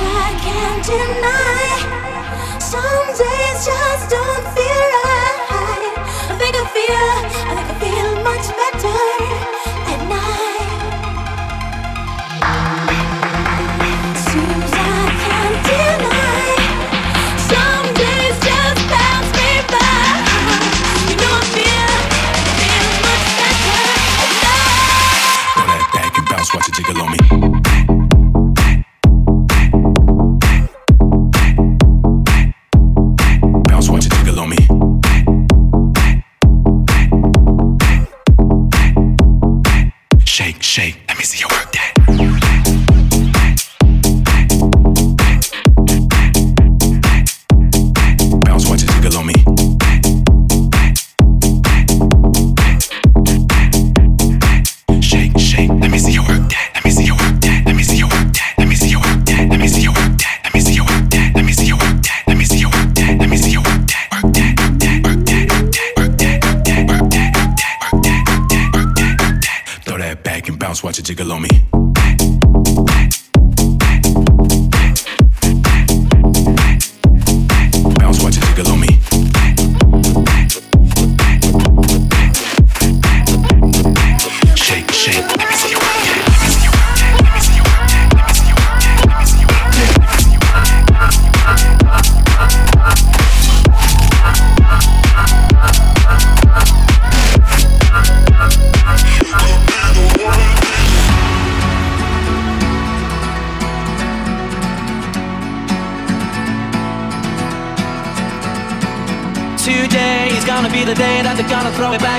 I can't deny. Some days just don't feel right. I think I feel. I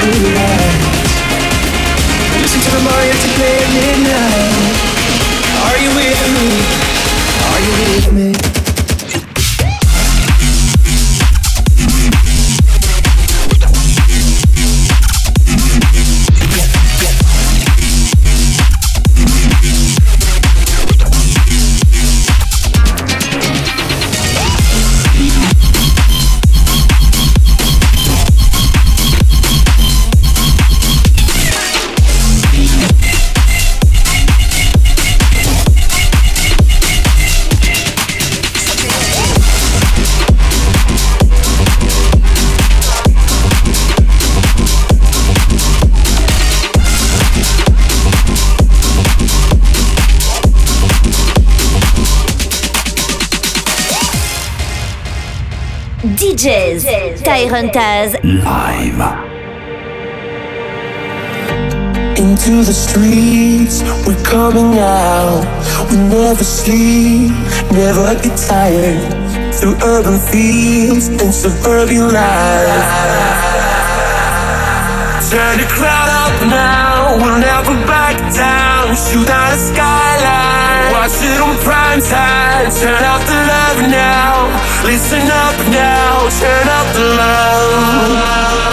blue lights. Listen to the mariachi play at midnight. Are you with me? Are you with me? Tyrone Taz. Live. Into the streets, we're coming out. We never sleep, never get tired. Through urban fields and suburban life. Turn the crowd up now, we'll never back down. Shoot out a skyline, watch it on prime time. Turn out the love now. Listen up now, turn up the love.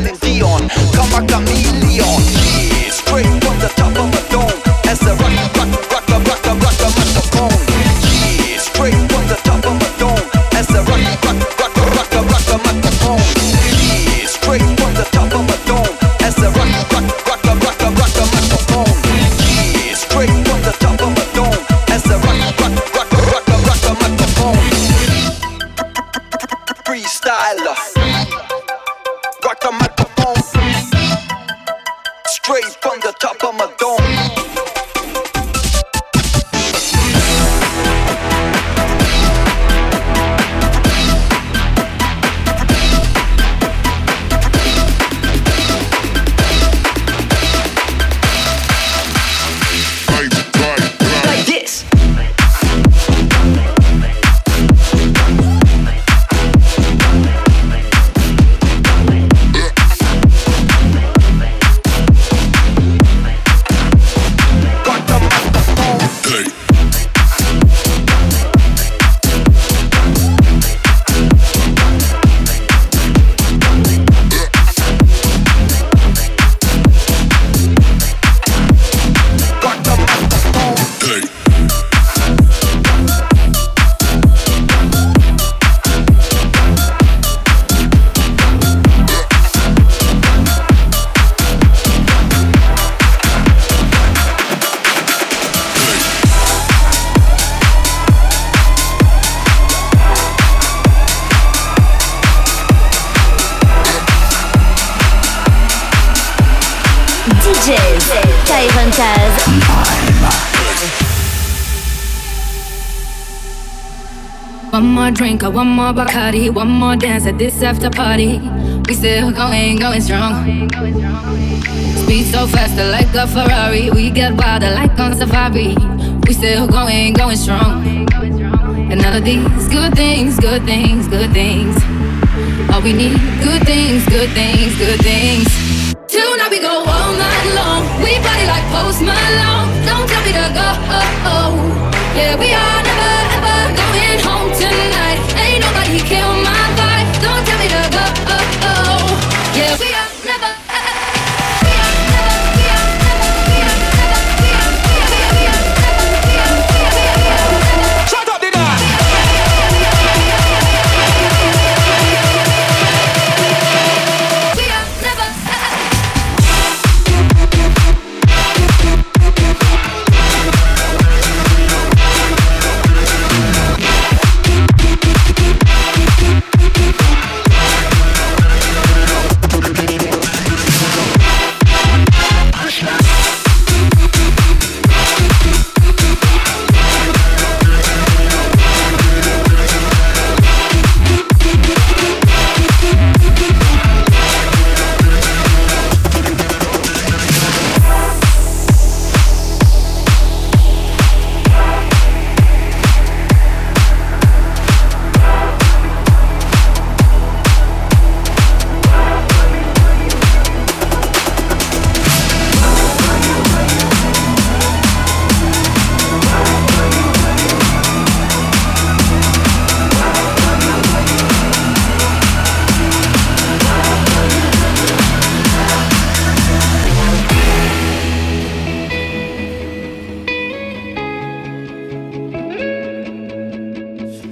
Drink, one more Bacardi, one more dance at this after party. We still going, going strong. Speed so faster like a Ferrari. We get wilder like on safari. We still going, going strong. And all of these good things, good things, good things. All we need, good things, good things, good things. Tonight we go all night long. We party like Post Malone. Don't tell me to go. Yeah, we are never ever going home tonight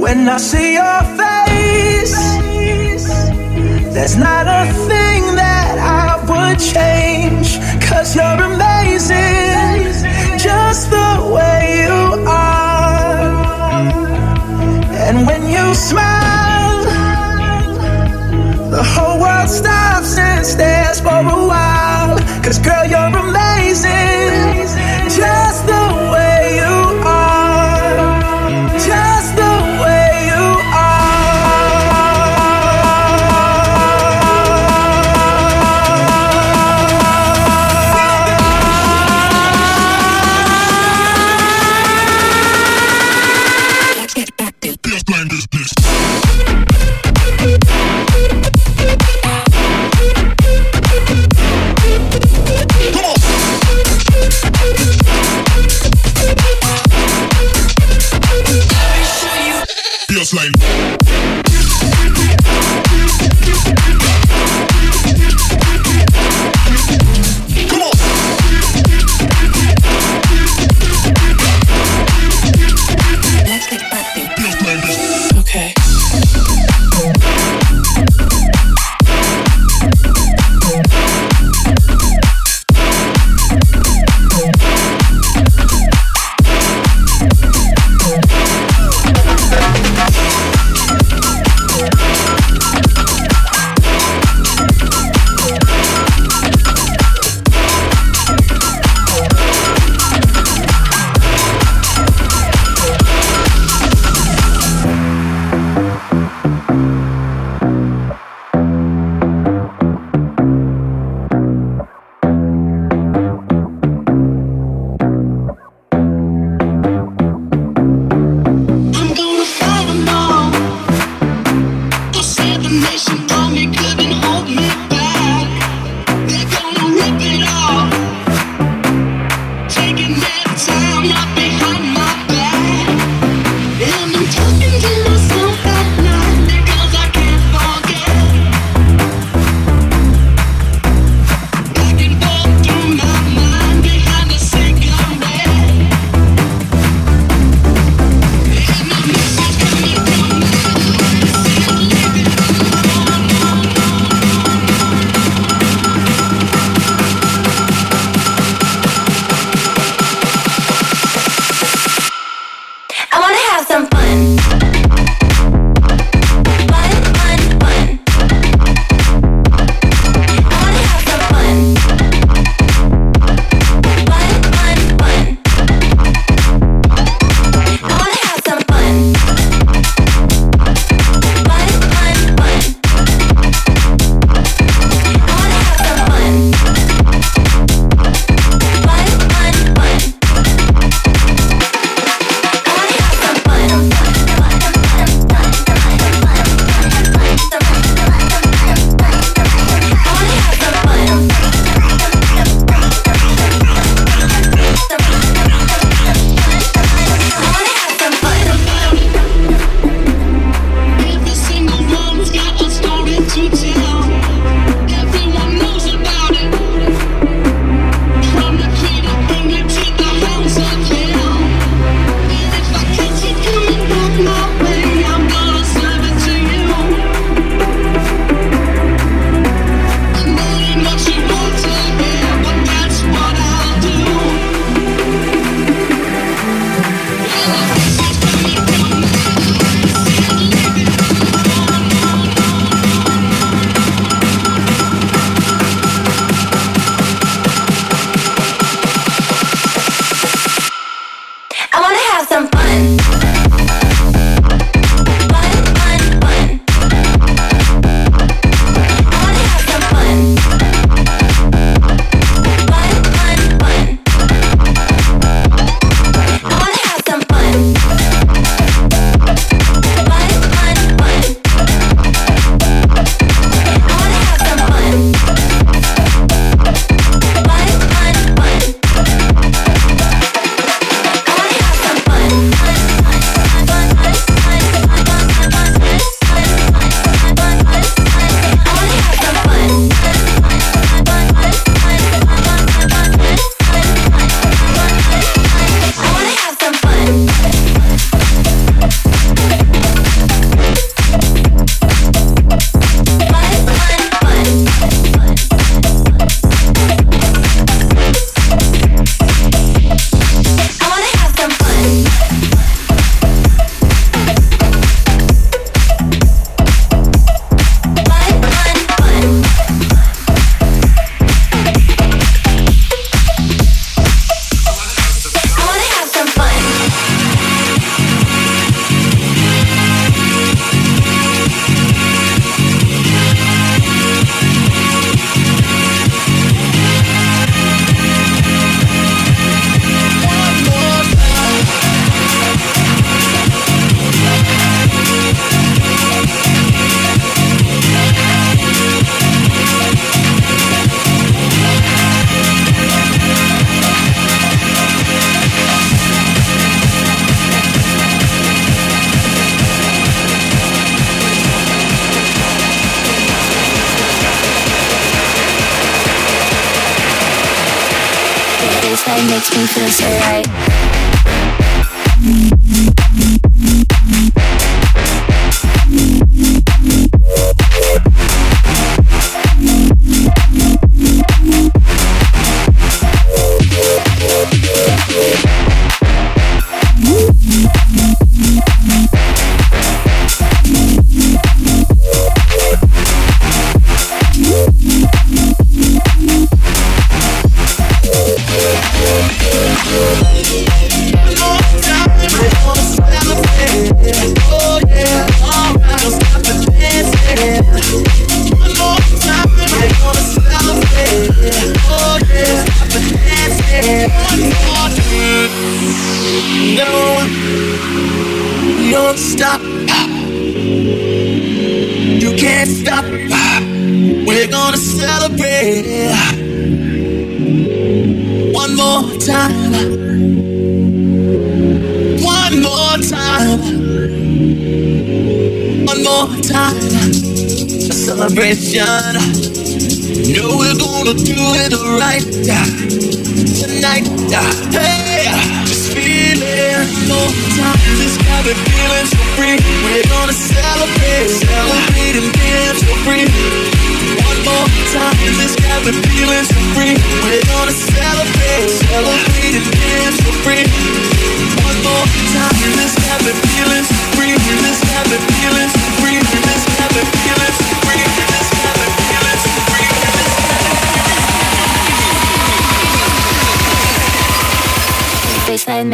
when I see your face, there's not a thing that I would change. Cause you're amazing, just the way you are. And when you smile, the whole world stops and stares for a while. Cause girl, you're amazing, just the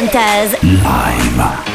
Montez. Live.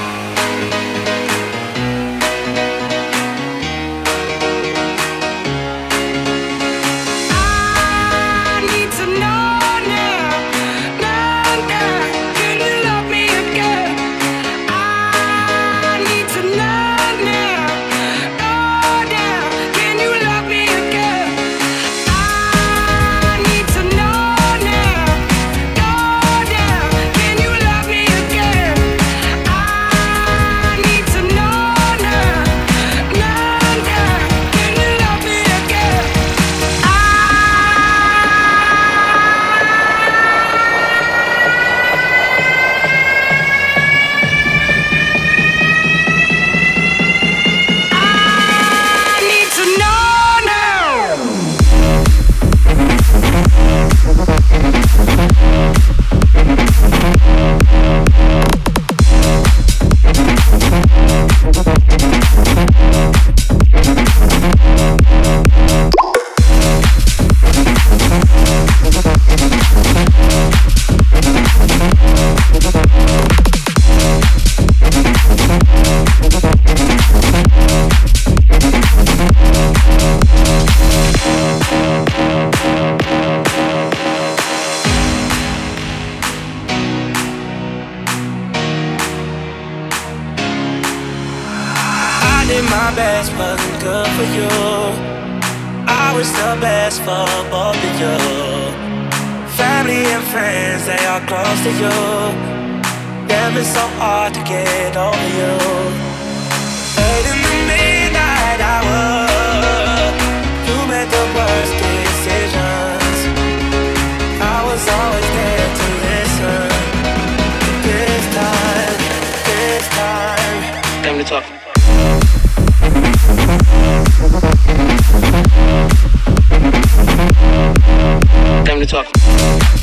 how close to you. Damn, it's so hard to get over you. Late in the midnight hour, you made the worst decisions. I was always there to listen. This time, this time, time to talk. Time to talk.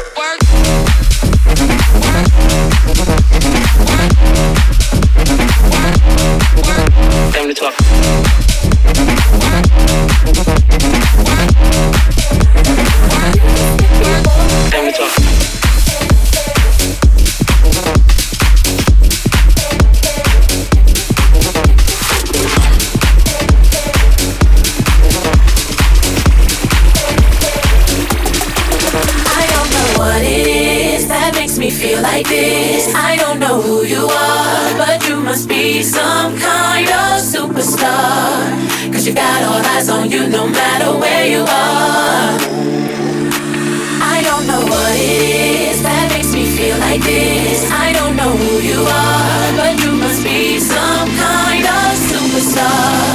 I don't know who you are, but you must be some kind of superstar.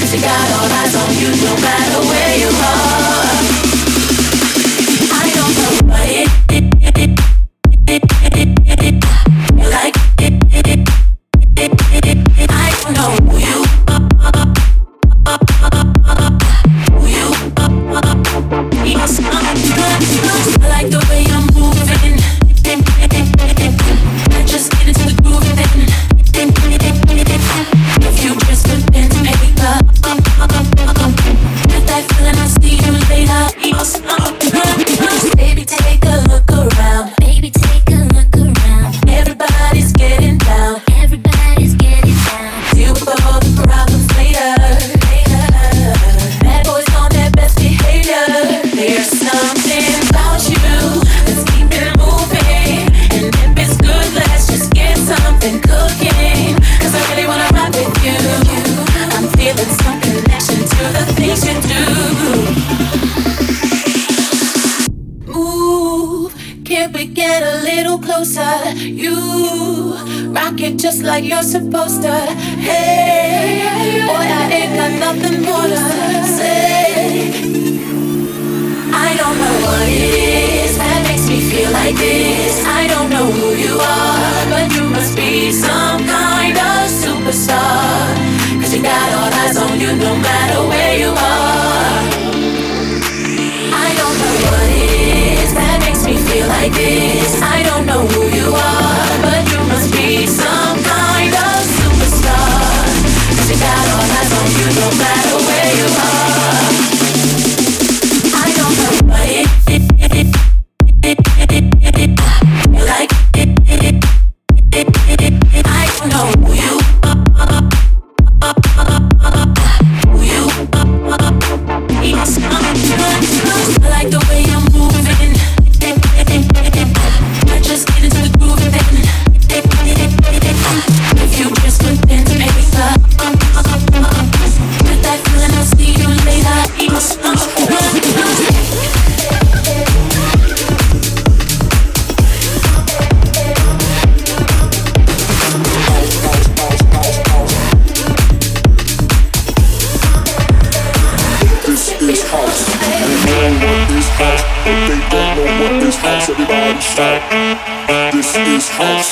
Cause you got all eyes on you no matter where you are.